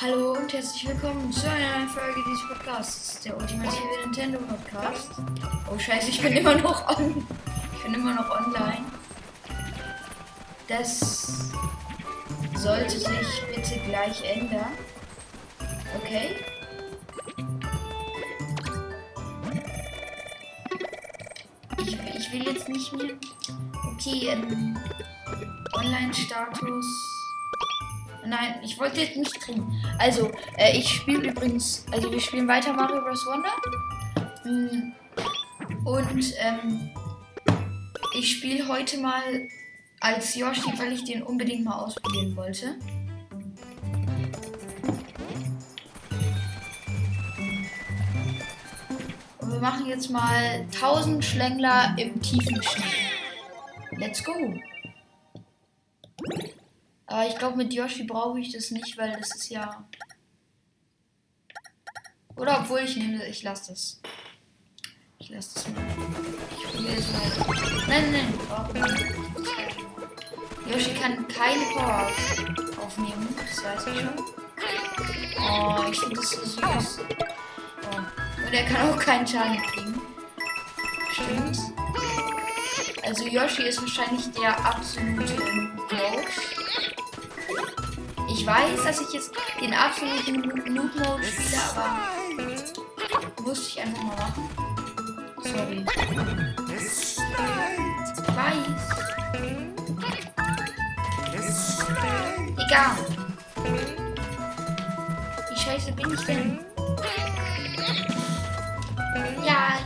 Hallo und herzlich willkommen zu einer neuen Folge dieses Podcasts, der ultimative Nintendo Podcast. Oh scheiße, ich bin immer noch on. Ich bin immer noch online. Das sollte sich bitte gleich ändern. Okay. Ich, ich will jetzt nicht mehr. Okay, ähm, Online-Status. Nein, ich wollte jetzt nicht trinken. Also, äh, ich spiele übrigens, also wir spielen weiter Mario Bros. Wonder. Mm, Und ähm, ich spiele heute mal als Yoshi, weil ich den unbedingt mal ausprobieren wollte. Und wir machen jetzt mal 1000 Schlängler im tiefen Schnee. Let's go. Aber ich glaube, mit Yoshi brauche ich das nicht, weil das ist ja. Oder obwohl ich nehme, ich lasse das. Ich lasse das mal. Ich probiere es mal. Nein, nein, nicht? Yoshi kann keine Power aufnehmen, das weiß ich schon. Oh, ich finde das so süß. Oh. Und er kann auch keinen Schaden kriegen. Stimmt. Also Yoshi ist wahrscheinlich der absolute weiß, dass ich jetzt den absoluten Noob Mode spiele, aber musste ich einfach mal machen. Sorry. Weiß. Egal. Wie scheiße bin ich denn? Ja,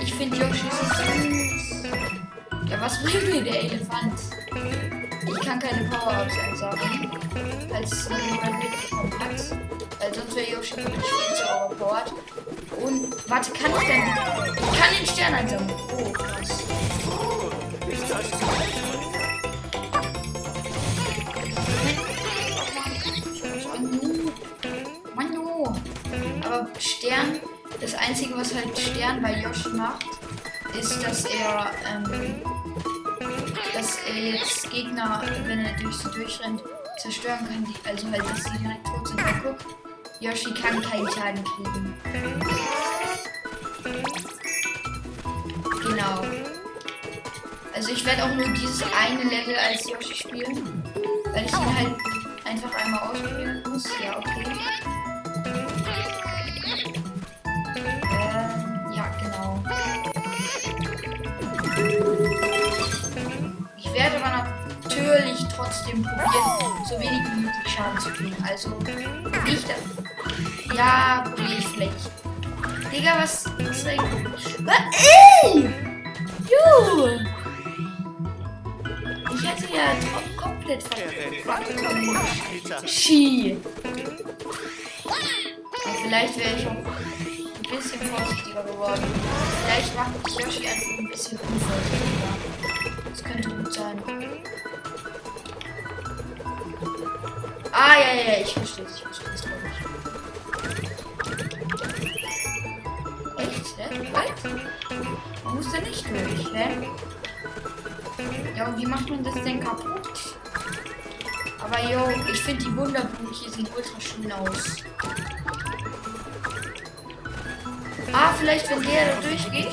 ich finde Yoshi so süß. Ja, was bringt mir der Elefant? Keine Power-Ups einsammeln, als es noch niemand mitbekommen hat. Weil sonst wäre Yoshi für mich viel zu overpowered. Und, warte, kann ich denn? Ich kann den Stern einsammeln. Oh, krass. Manu. Aber Stern, das Einzige, was halt Stern bei Yoshi macht, ist, dass er, ähm, dass er jetzt Gegner, wenn er durch sie durchrennt, zerstören kann. Die, also halt, dass sie direkt tot sind. Weil guck, Yoshi kann keinen Schaden kriegen. Genau. Also ich werde auch nur dieses eine Level als Yoshi spielen, weil ich ihn halt einfach einmal ausprobieren muss. Ja, okay. Trotzdem probieren, so wenig wie möglich Schaden zu kriegen. Also nicht das. Ja, probiere ich vielleicht. Digga, was. was was? Ey! Jo! Ich hatte ja komplett verpackt. Ski. Vielleicht wäre ich auch ein bisschen vorsichtiger geworden. Vielleicht macht Yoshi einfach ein bisschen unvorsichtiger. Das könnte gut sein. Ah, ja, ja, ich verstehe es, ich verstehe es, glaube. Echt, hä? Was? Muss da nicht durch, hä? Ja, und wie macht man das denn kaputt? Aber yo, ich finde die Wunderblumen hier sehen ultra schön aus. Ah, vielleicht wenn der da durchgeht.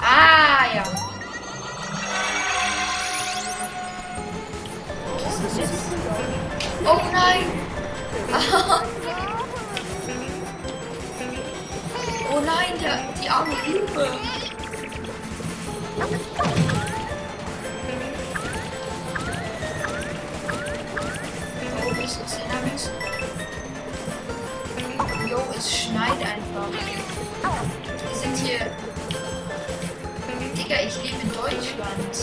Ah, ja. Oh nein! oh nein, der, die arme Blume. Oh, wie ist das Hindernis? Jo, es schneit einfach. Wir sind hier. Digga, ich lebe in Deutschland.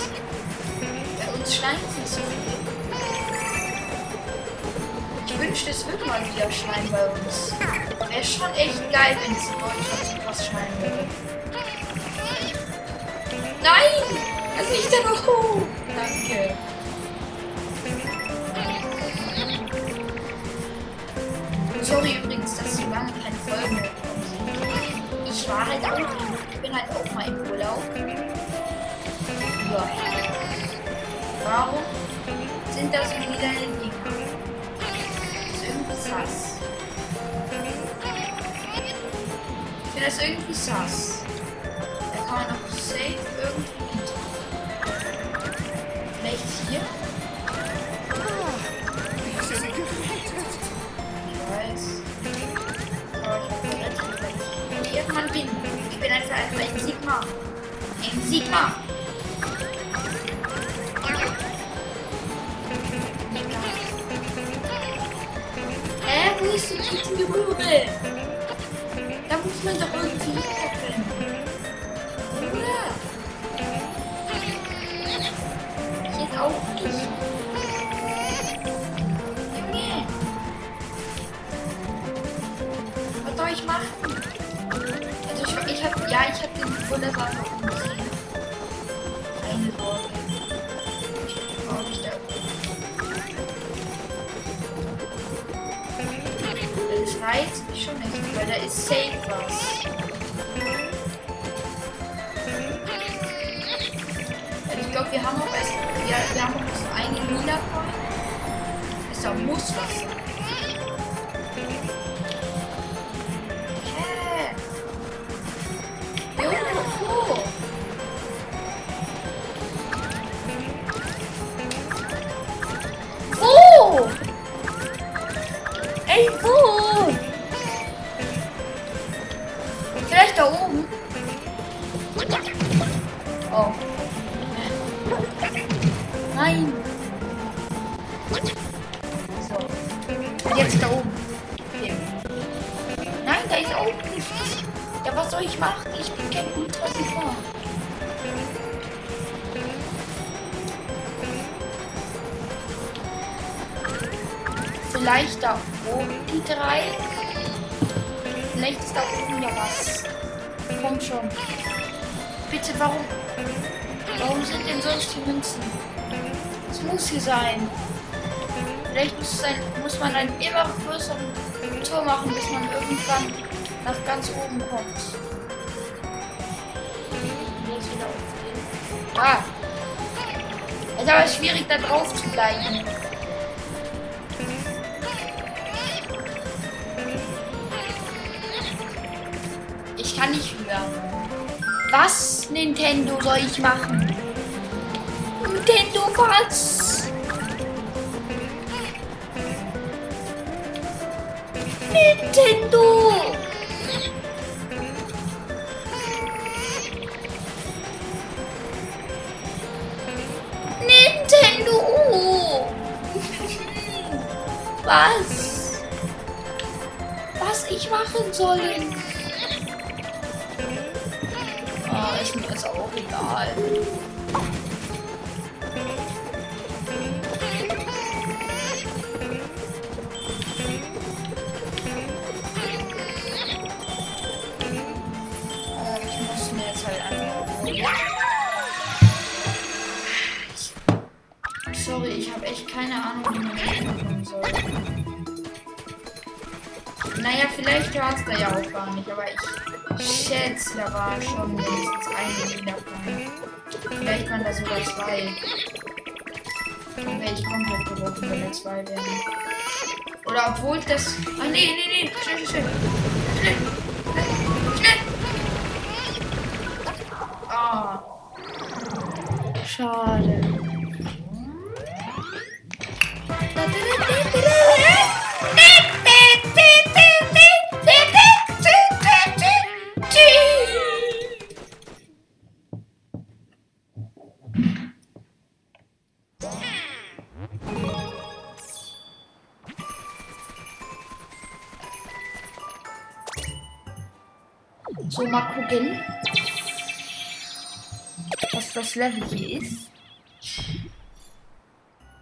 Bei uns schneit es nicht so viel. Wünschte, es würde mal wieder schneien bei uns. Wäre schon echt geil, wenn es in Deutschland krass schneien würde. Nein! Es liegt da noch hoch! Danke. Sorry übrigens, dass so lange keine Folgen mehr gekommen sind. Ich war halt auch, ich bin halt auch mal im Urlaub. Ja. Warum sind das wieder sass. Ich finde das irgendwie sass. Da kann man noch safe irgendwie hinter. Vielleicht hier? Ich bin. Einfach ein Sigma. Ein Sigma. Denn jetzt die Rübe? Da muss man doch irgendwie hinkommen. Oder? Jetzt auch nicht. Junge. Was soll ich machen? Also ich, ich hab, ja, ich hab den wunderbar Reizt mich schon nicht, weil da ist safe was. Also ich glaube, wir haben auch erst, ja, wir haben auch so eine lila Coin. Ist da muss was sein. Ganz oben kommt. Jetzt wieder aufgehen. Ah! Es ist aber schwierig, da drauf zu bleiben. Ich kann nicht höher. Was, Nintendo, soll ich machen? Nintendo, was? Nintendo! Was? Was ich machen soll? Ah, ist mir jetzt auch egal. Naja, vielleicht war es da ja auch gar nicht, aber ich schätze, da war schon mindestens eine Wiederfall. Vielleicht waren da sogar zwei. Dann wäre ich komplett gebrochen, wenn da zwei wären. Oder obwohl das. Ah, nee, nee, nee. Schnell, schnell, schnell. Schnell, schnell. Ah. Schade. Level hier ist.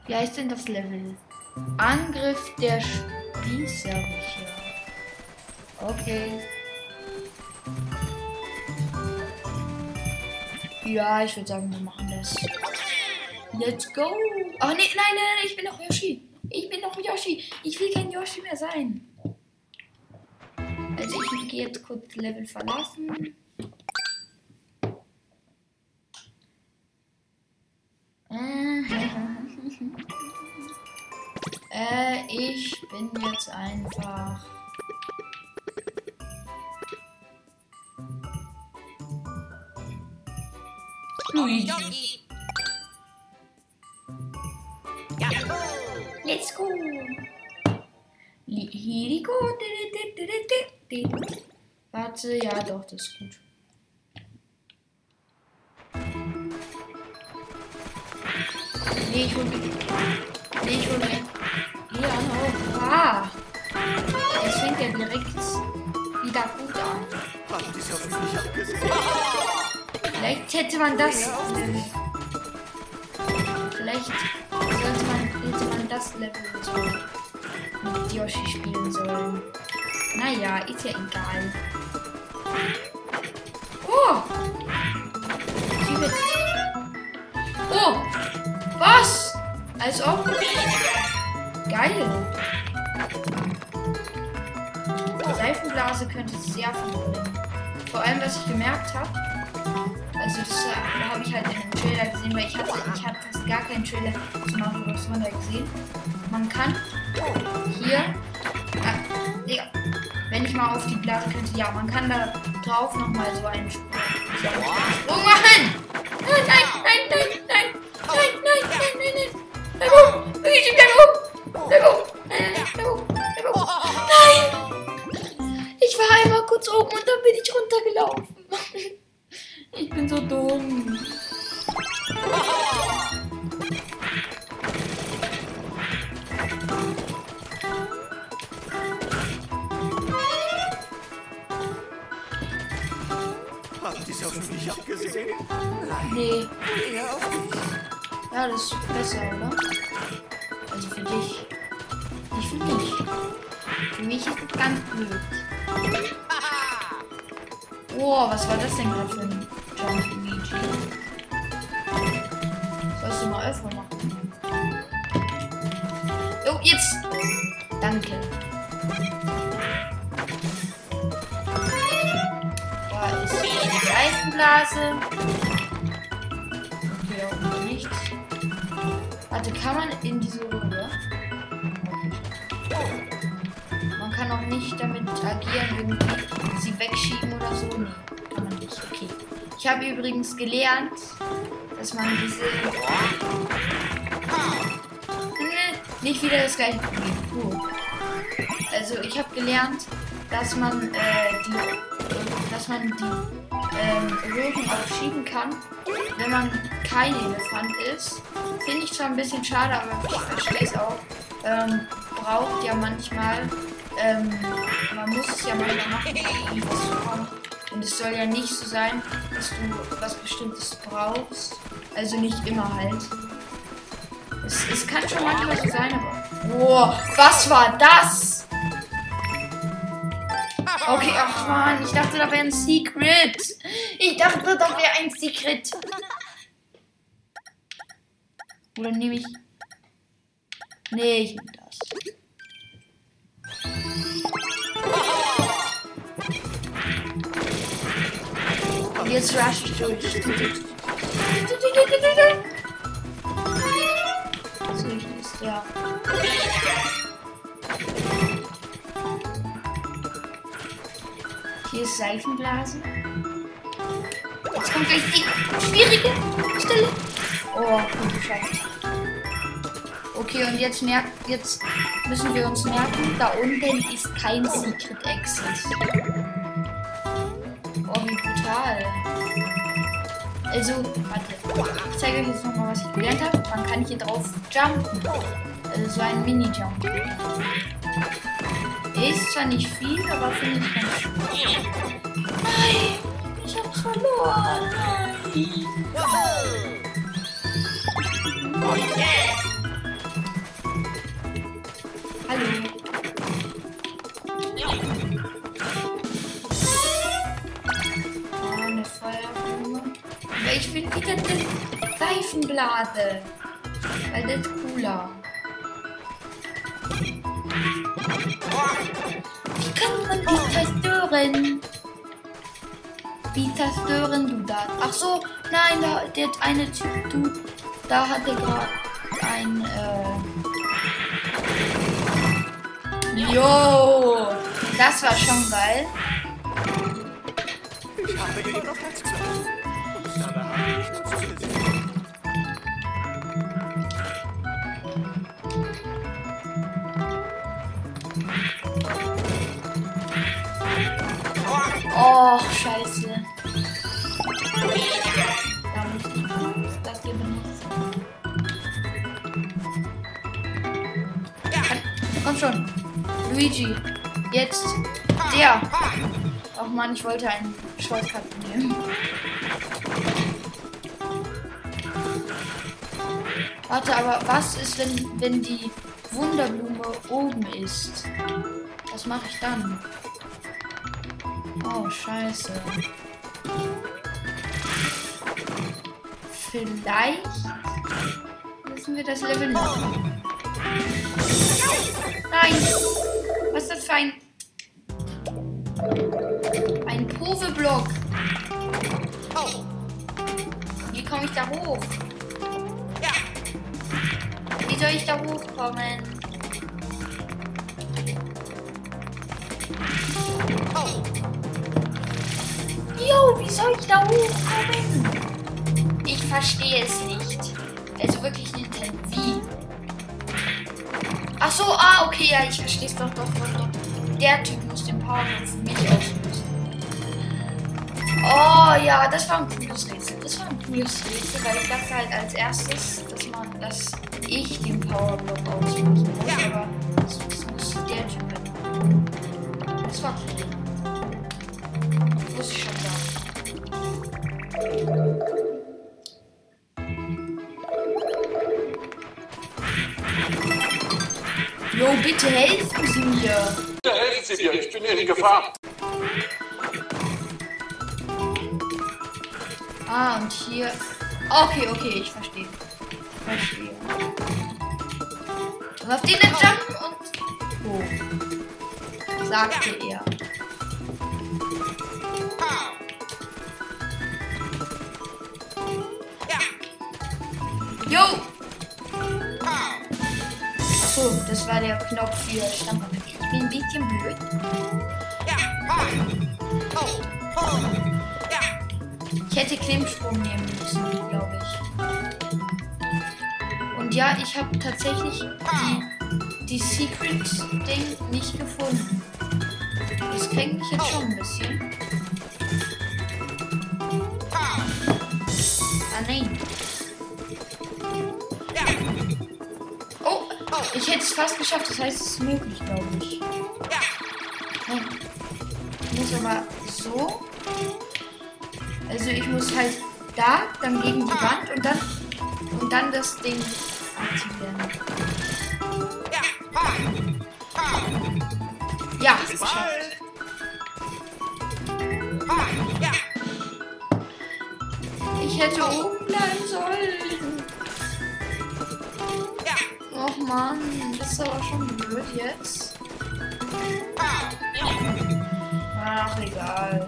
Wie heißt denn das Level? Angriff der Spießerwächter. Okay. Ja, ich würde sagen, wir machen das. Let's go. Oh, nee, nein, nein, nein, ich bin noch Yoshi. Ich bin noch Yoshi. Ich will kein Yoshi mehr sein. Also ich gehe jetzt kurz Level verlassen. Ich bin jetzt einfach. Luigi. Let's go. Here we go. Warte, ja doch, das ist gut. Nee, ich hol. Nee, ich hol. Ja direkt wieder gut an. Vielleicht hätte man das. Vielleicht sollte man, hätte man das Level mit Yoshi spielen sollen. Naja, ist ja egal. Oh! Oh! Was? Als ob. Geil. Seifenblase könnte sehr bringen. Vor allem, was ich gemerkt habe, also das äh, habe ich halt in dem Trailer gesehen, weil ich hatte, ich hatte fast gar keinen Trailer zu Mario Bros. Wonder gesehen. Man kann hier, ah, Digga, wenn ich mal auf die Blase könnte, ja, man kann da drauf nochmal so einen Sprung machen. Nein, Oh, was war das denn gerade für ein Jump Luigi? Sollst du mal öfter machen? Oh, jetzt! Danke. Da ist die Seifenblase. Okay, unten nichts. Warte, kann man in diese Röhre? Nicht damit agieren, irgendwie sie wegschieben oder so. Nee, kann man nicht. Okay. Ich habe übrigens gelernt, dass man diese. Nee, Nicht wieder das gleiche Problem. Puh. Also ich habe gelernt, dass man äh, die, dass man die ähm, Röhren auch schieben kann, wenn man kein Elefant ist. Finde ich zwar ein bisschen schade, aber ich verstehe es auch. Ähm, braucht ja manchmal, ähm, man muss es ja manchmal machen, um was zu kommen. Und es soll ja nicht so sein, dass du was Bestimmtes brauchst. Also nicht immer halt. Es, es kann schon manchmal so sein, aber. Boah, was war das? Okay, ach man, ich dachte, da wäre ein Secret. Ich dachte, da wäre ein Secret. Oder nehme ich. Nee, ich jetzt rush ich durch. So, ist ja. Hier ist Seifenblase. Jetzt kommt gleich die schwierige Stelle. Oh, gut geschafft. Okay, und jetzt merkt, jetzt müssen wir uns merken, da unten ist kein Secret Exit. Oh, wie brutal. Also, warte. Ich zeige euch jetzt nochmal, was ich gelernt habe. Man kann hier drauf jumpen. Also so ein Mini-Jump. Ist zwar nicht viel, aber finde ich ganz schön. Nein! Ich hab's verloren! Nein! Hallo. Ich will wieder eine Seifenblase. Weil das ist cooler. Wie kann man die zerstören? Wie zerstören du das? Ach so, nein, da, der eine Typ, da hat er gerade ein, äh... Jo! Das war schon geil. Ich habe Herzklappen. Und dabei habe ich scheiße. Das nichts. Komm schon. Luigi. Jetzt. Der. Ach man, ich wollte einen Shortcut nehmen. Warte, aber was ist, wenn, wenn die Wunderblume oben ist? Was mache ich dann? Oh, scheiße. Vielleicht müssen wir das Level noch. Nein! Was ist das für ein... Ein Pove-Block? Wie komme ich da hoch? Soll ich da hochkommen? Jo, wie soll ich da hochkommen? Ich verstehe es nicht. Also wirklich nicht. Wie? Ach so, ah, okay, ja, ich verstehe es doch, doch, doch, doch. Der Typ muss den Power für mich auslösen. Oh ja, das war ein cooles Rätsel. Das war ein cooles Rätsel, weil ich dachte halt als erstes, dass man, dass ich den Powerblock auslösen muss. Aber das, das muss der Typ machen. Das war cool. Wusste ich schon da. Jo, bitte helfen Sie mir. Bitte helfen Sie mir, ich bin hier in Gefahr. Ah, und hier. Okay, okay, ich verstehe. Verstehe. Auf den dann jumpen und. hoch. Sagte er. Jo! Achso, das war der Knopf für Stampfen. Ich bin ein bisschen blöd. Ich hätte Klimmsprung nehmen müssen, ja, ich habe tatsächlich die, die Secret-Ding nicht gefunden. Das kränkt mich jetzt schon ein bisschen. Ah, nein. Oh, ich hätte es fast geschafft. Das heißt, es ist möglich, glaube ich. Nein. Ich muss aber so. Also ich muss halt da, dann gegen die Wand und dann und dann das Ding aktivieren. Ja, Bis geschafft. Ich hätte oben bleiben sollen. Och man, das ist aber schon blöd jetzt. Ach, egal.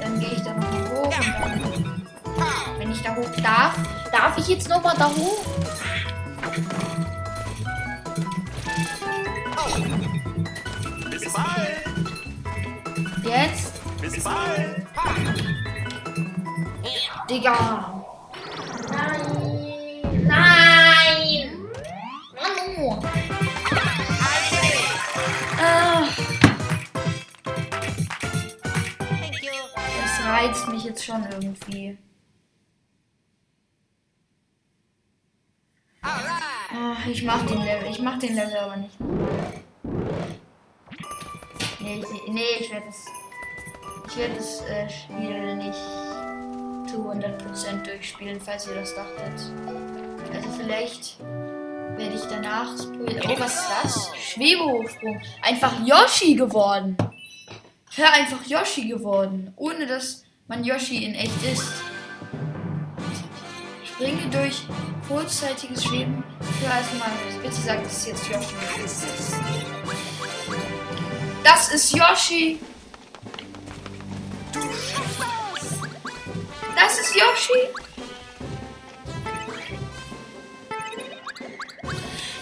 Dann gehe ich da noch mal hoch und dann, wenn ich da hoch darf, darf ich jetzt noch mal da hoch? Bis bald. Jetzt? Bis bald. Digga. Nein. Ah. Das reizt mich jetzt schon irgendwie. Ich mach den Level. Ich mach den Level aber nicht. Nee, ich, nee, ich werde das. Ich werde das äh, Spiel nicht zu 100% durchspielen, falls ihr das dachtet. Also vielleicht werde ich danach. Oh, was ist das? Schwebehochsprung. Einfach Yoshi geworden. Ja, einfach Yoshi geworden. Ohne dass man Yoshi in echt ist. Springe durch kurzzeitiges Schweben für erstmal. Bitte sagt, das jetzt Yoshi. Das ist Yoshi. Das ist Yoshi.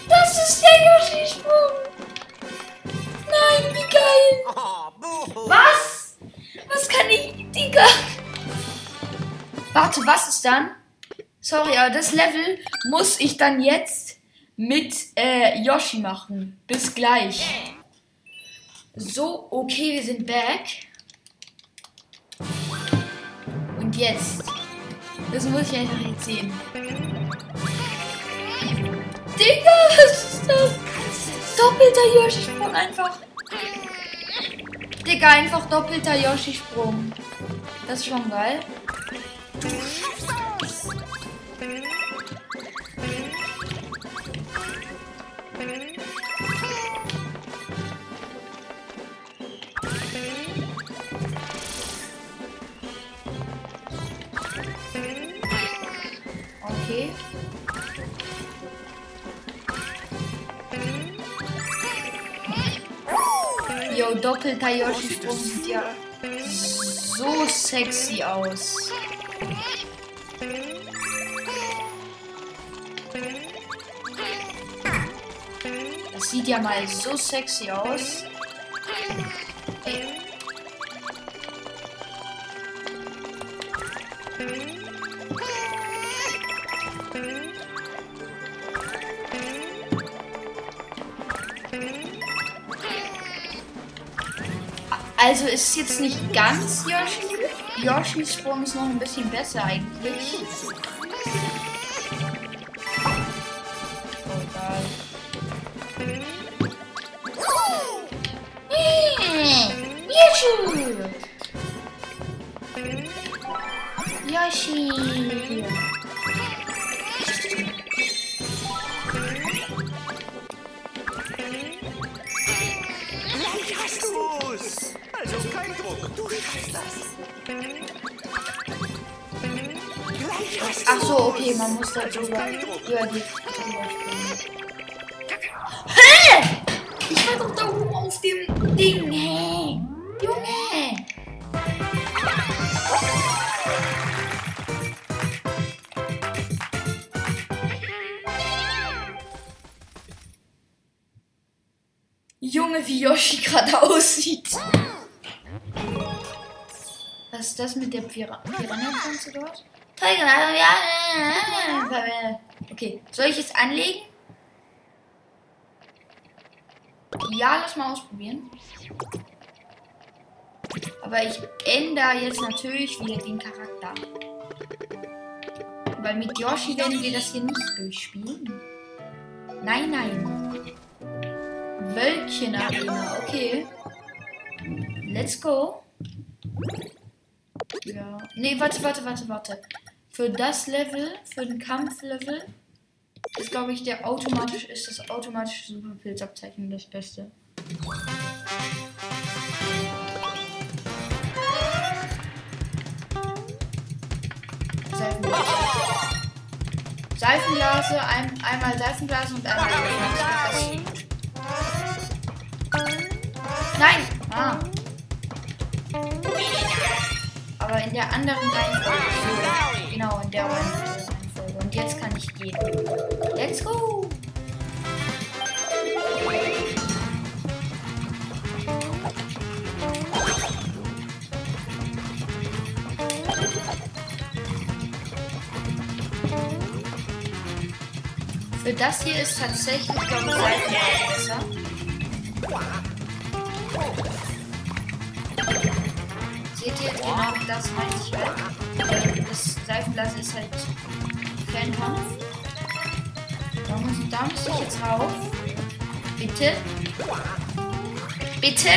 Das ist der Yoshi-Sprung. Nein, wie geil. Was? Was kann ich, Digga? Warte, was ist dann? Sorry, aber das Level muss ich dann jetzt mit äh, Yoshi machen. Bis gleich. So, okay, wir sind back. Und jetzt. Das muss ich einfach jetzt sehen. Digga, was ist das? Doppelter Yoshi-Sprung einfach. Digga, einfach doppelter Yoshi-Sprung. Das ist schon geil. Okay. Yo, doppelter Yoshi-Sprung sieht ja so sexy aus. Sieht ja mal so sexy aus. Also ist jetzt nicht ganz Yoshi. Yoshis Sprung ist noch ein bisschen besser eigentlich. Du's. Also kein Druck. Du schaffst das. Gleich hast Ach so, okay, man muss da drüber, über die. Hä? Ich war doch da oben auf dem Ding, wie Yoshi gerade aussieht. Was ist das mit der Pira Piranha-Pflanze dort? Okay, soll ich es anlegen? Ja, lass mal ausprobieren. Aber ich ändere jetzt natürlich wieder den Charakter. Weil mit Yoshi werden wir das hier nicht durchspielen. Nein, nein. Wölkchen Arena, okay. Let's go. Ja. Nee, warte, warte, warte, warte. Für das Level, für den Kampflevel, ist glaube ich der automatisch ist das automatische Superpilzabzeichen das Beste. Seifenblase. Seifenblase, ein, einmal Seifenblase und einmal Seifenblase. Nein! Ah. Aber in der anderen Reihenfolge. Genau, in der Reihenfolge. Und jetzt kann ich gehen. Let's go! Für das hier ist tatsächlich, glaube ich, Seifenblase besser. Seht ihr, genau das meine ich halt. Das Seifenblasen ist halt Fernkampf. Da muss, da muss ich jetzt rauf. Bitte. Bitte.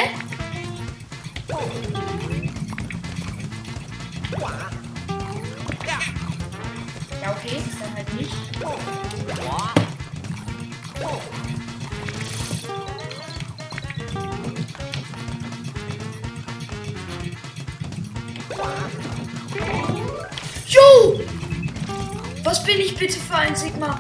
Ja, okay, dann halt nicht. Bin ich bitte für ein Sigma?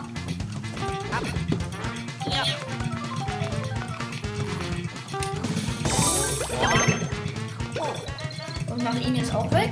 Und mache ihn jetzt auch weg.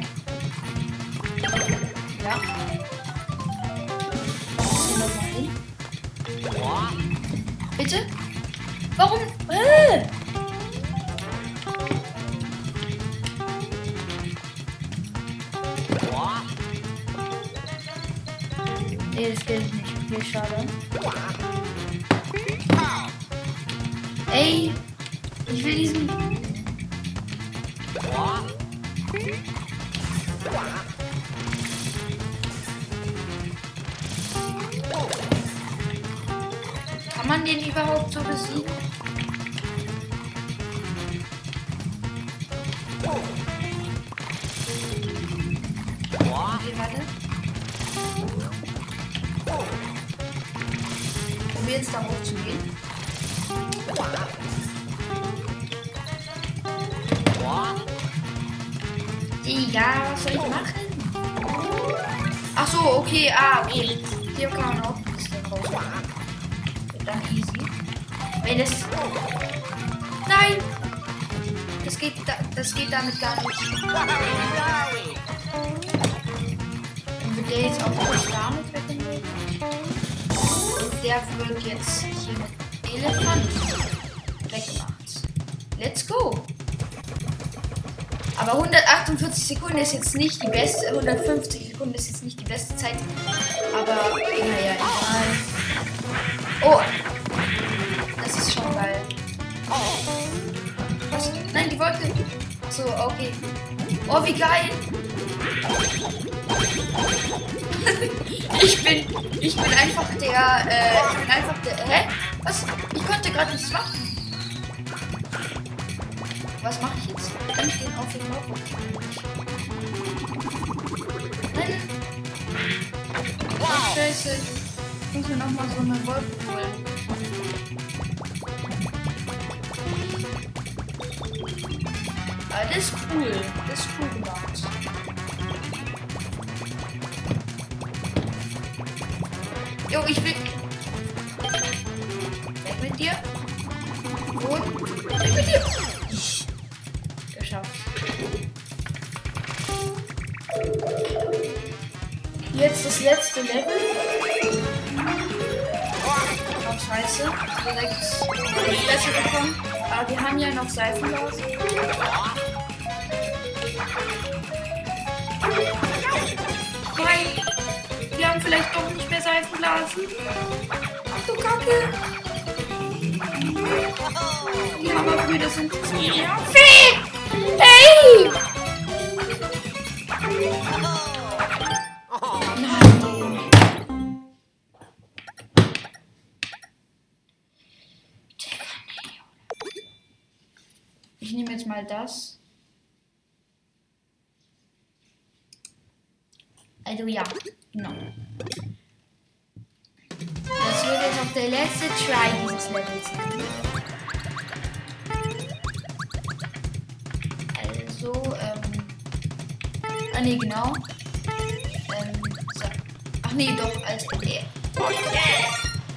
Will diesen. Kann man den überhaupt so besiegen? Okay, warte. Probier jetzt da hoch Digga, was soll ich machen? Ach so, okay, ah, okay. Hier kann man auch ein bisschen rausmachen. Dann easy. Wenn es. Nein! Das geht, da, das geht damit gar nicht. Dann wird der jetzt auch kurz damit weggenommen. Und der wird jetzt hier mit Elefant weggemacht. Let's go! Aber 148 Sekunden ist jetzt nicht die beste, 150 Sekunden ist jetzt nicht die beste Zeit. Aber naja, egal. Oh! Das ist schon geil. Was? Nein, die Wolke. So, okay. Oh, wie geil! ich bin, ich bin einfach der, äh, ich bin einfach der, hä? Was? Ich konnte gerade nichts machen. Was mache ich jetzt? Kann ich den auf den Bauch Nein. Oh, scheiße. Ich muss mir nochmal so eine Wolke holen. Aber das ist cool. Das ist cool gemacht. Jo, ich will. Letzte Level. Oh, scheiße. Direkt die Fresse bekommen. Aber wir haben ja noch Seifenblasen. Nein. Wir haben vielleicht doch nicht mehr Seifenblasen. Ach du Kacke. Die Hammerbrüder sind zu nervig. Hey! Nein. Mal das. Also ja, genau. Das wird jetzt auch der letzte Try dieses Levels. Also, ähm. Ah ne, genau. Ähm, so. Ach nee, doch, als äh,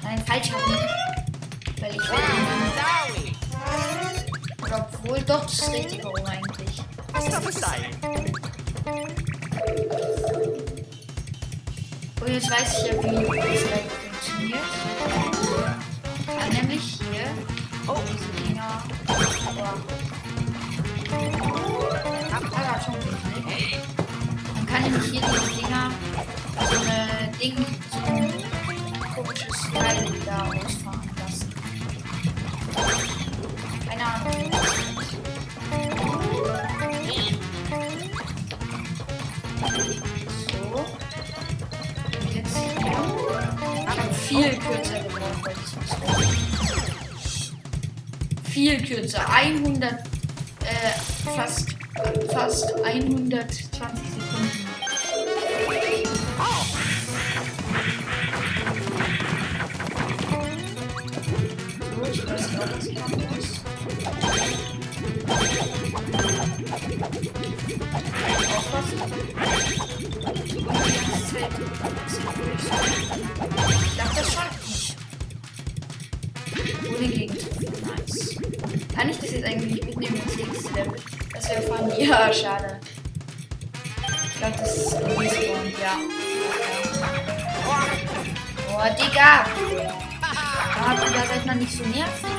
Nein, falsch herum. Weil ich will Oder obwohl, doch, das ist richtig herum eigentlich. Und jetzt weiß ich ja, wie das Level funktioniert. Ich kann nämlich hier oh. diese Dinger. Ah, schon. Dann kann ich hier diese Dinger so eine Ding, so ein komisches Teil da ausfahren So. Jetzt habe viel kürzer. Viel kürzer. 100, äh, fast, fast 120 Ich dachte, das schafft nicht. Ohne Gegentreffen. Nice. Kann ich das jetzt eigentlich mitnehmen ins nächste Level? Das wäre von Ja, schade. Ich glaube, das ist respawned, ja. Boah, Digga! Da seid mal nicht so nervig.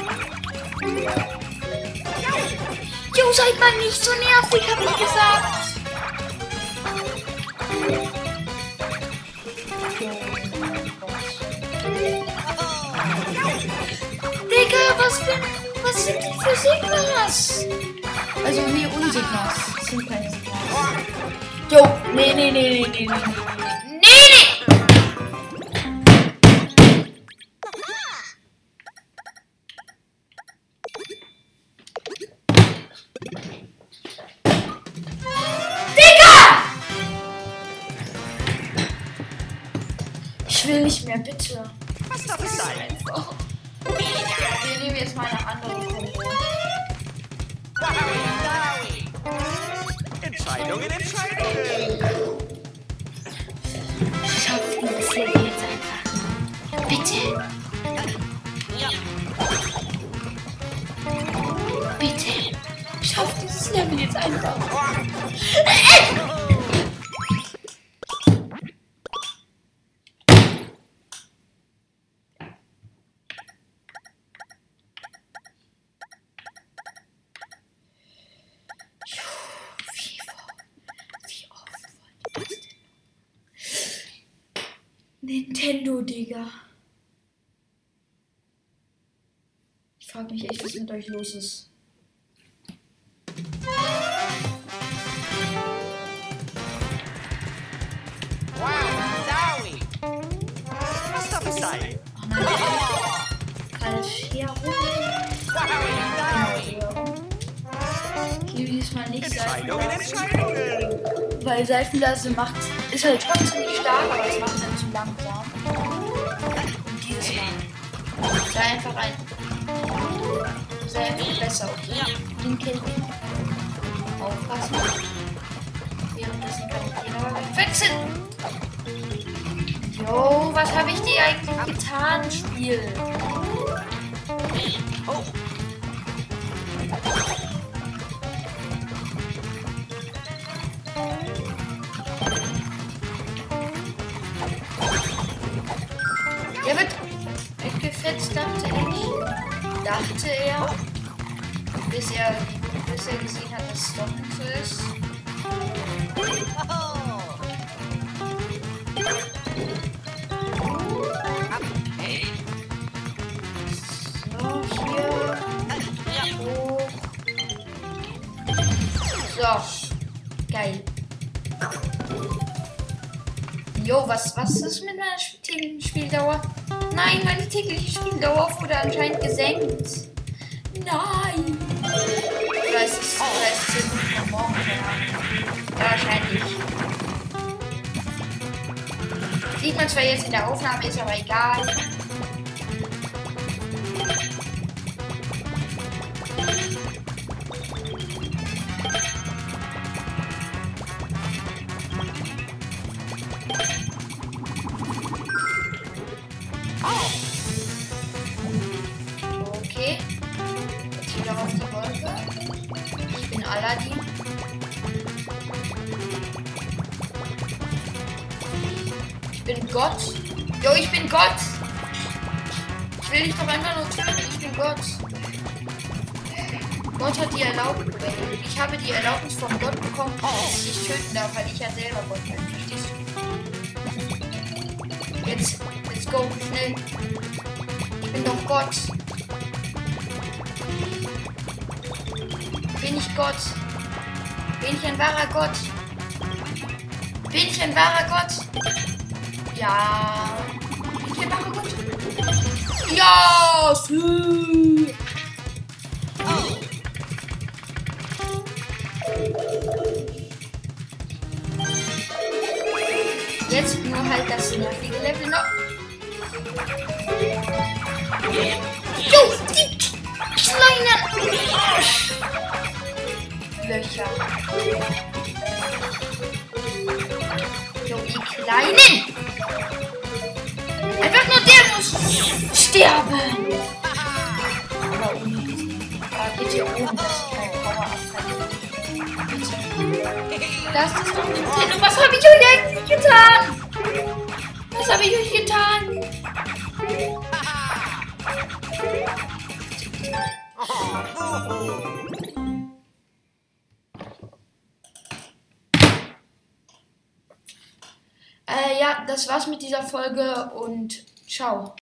Jo, seid mal nicht so nervig, hab ich gesagt. Digga, was für, was sind die für Sigmas? Also wir Unsigmas. Das sind keine Sigmas. Jo, nee, nee, nee, nee, nee, nee, nee, bitte. Was darf es sein? Wir nehmen jetzt mal eine andere Kombo. Entscheidungen, Entscheidungen. Schaff dieses Level jetzt einfach. Bitte. Bitte. Schaff dieses Level jetzt einfach. Wie, wie oft wollt ihr das denn? Nintendo, Digga. Ich frage mich echt, was mit euch los ist. Was darf es sein? Ach nein. Calciaro. Ich liebe diesmal nicht weil Seifenblase macht, ist halt trotzdem nicht stark, aber es macht dann zu langsam. Und dieses Mal. Sei einfach ein. Sei einfach besser, okay? Den kennt ihr. Aufpassen. Währenddessen kann ich den aber wechseln. Jo, was habe ich dir eigentlich getan, Spiel? Oh, Der wird weggefetzt, dachte ich. Dachte er. Bis er, bis er gesehen hat, dass es doch nicht so ist. So, hier. Hoch. So. Geil. Jo, was, was ist mit meiner Spieldauer? Nein, meine tägliche Spieldauer wurde anscheinend gesenkt. Nein. Oder ist es, oder ist es 10 Minuten am Morgen? wahrscheinlich. Sieht man zwar jetzt in der Aufnahme, ist aber egal. Will dich doch einfach nur töten. Ich bin Gott. Gott hat die Erlaubnis. Ich habe die Erlaubnis von Gott bekommen, dass ich dich töten darf, weil ich ja selber Gott bin. Jetzt, let's go, schnell. Ich bin doch Gott. Bin ich Gott? Bin ich ein wahrer Gott? Bin ich ein wahrer Gott? Ja. Bin ich ein wahrer Gott? Ja! Sü. Jetzt nur halt das nervige Level noch. Jo, die kleinen Löcher. Jo, die kleinen. Einfach nur der muss sterben. Aber bitte abfallen. Bitte. Das doch Nintendo. Was habe ich euch eigentlich getan? Was habe ich euch getan? Äh, ja, das war's mit dieser Folge und ciao.